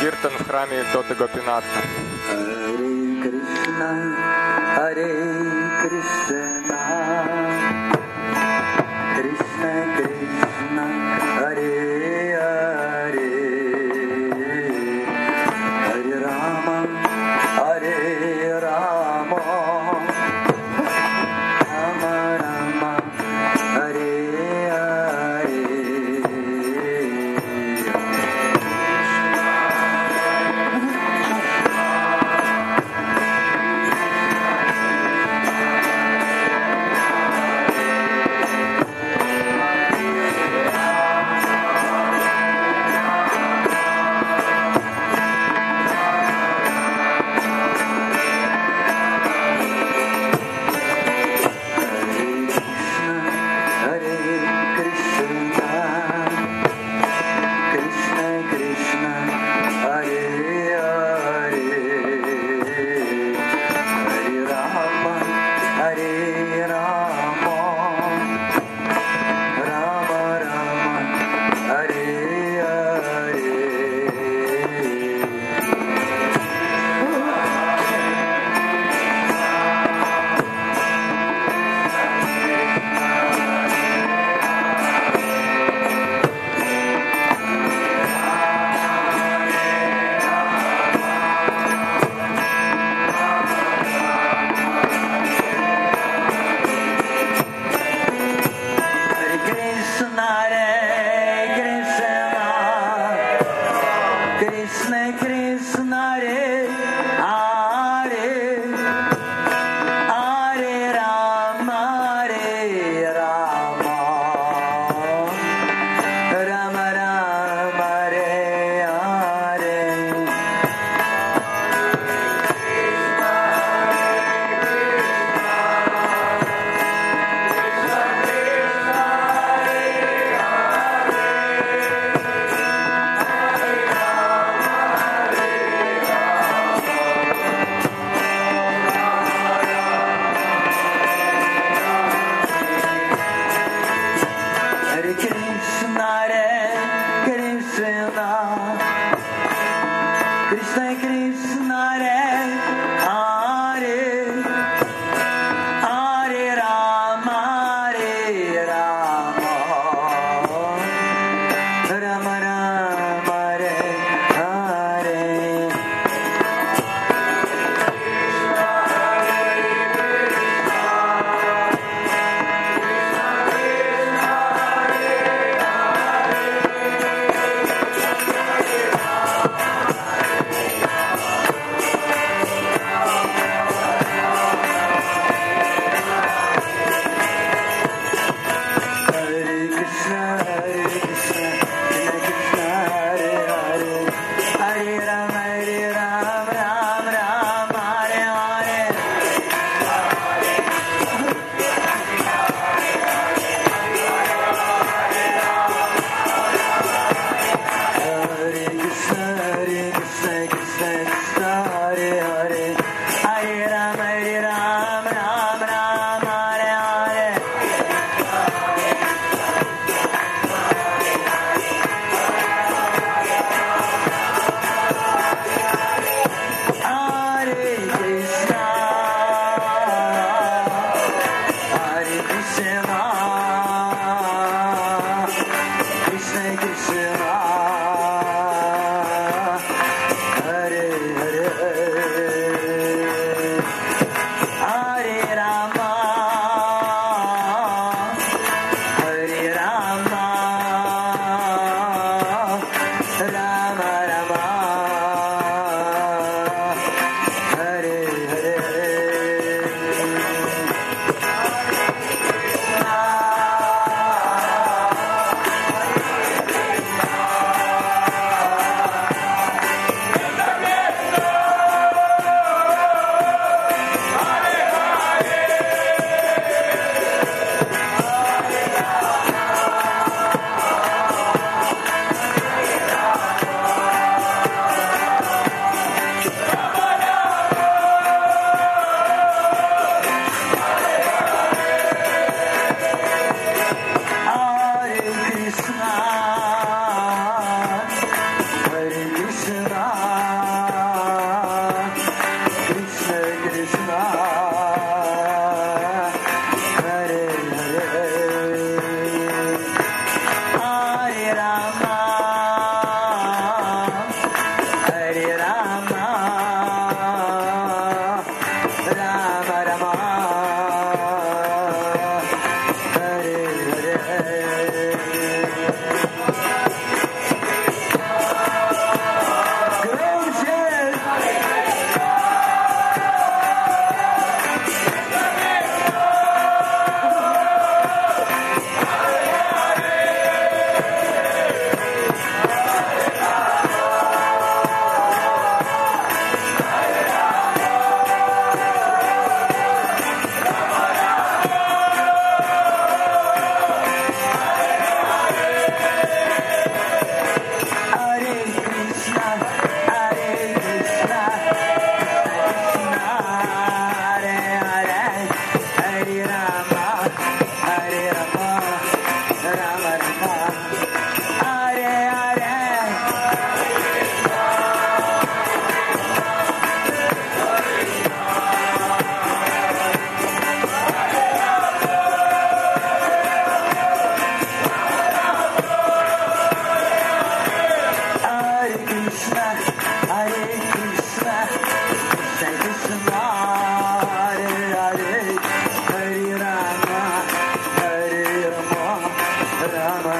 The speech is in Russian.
Киртан в храме Доты Гопинатха. Hare Krishna, Rama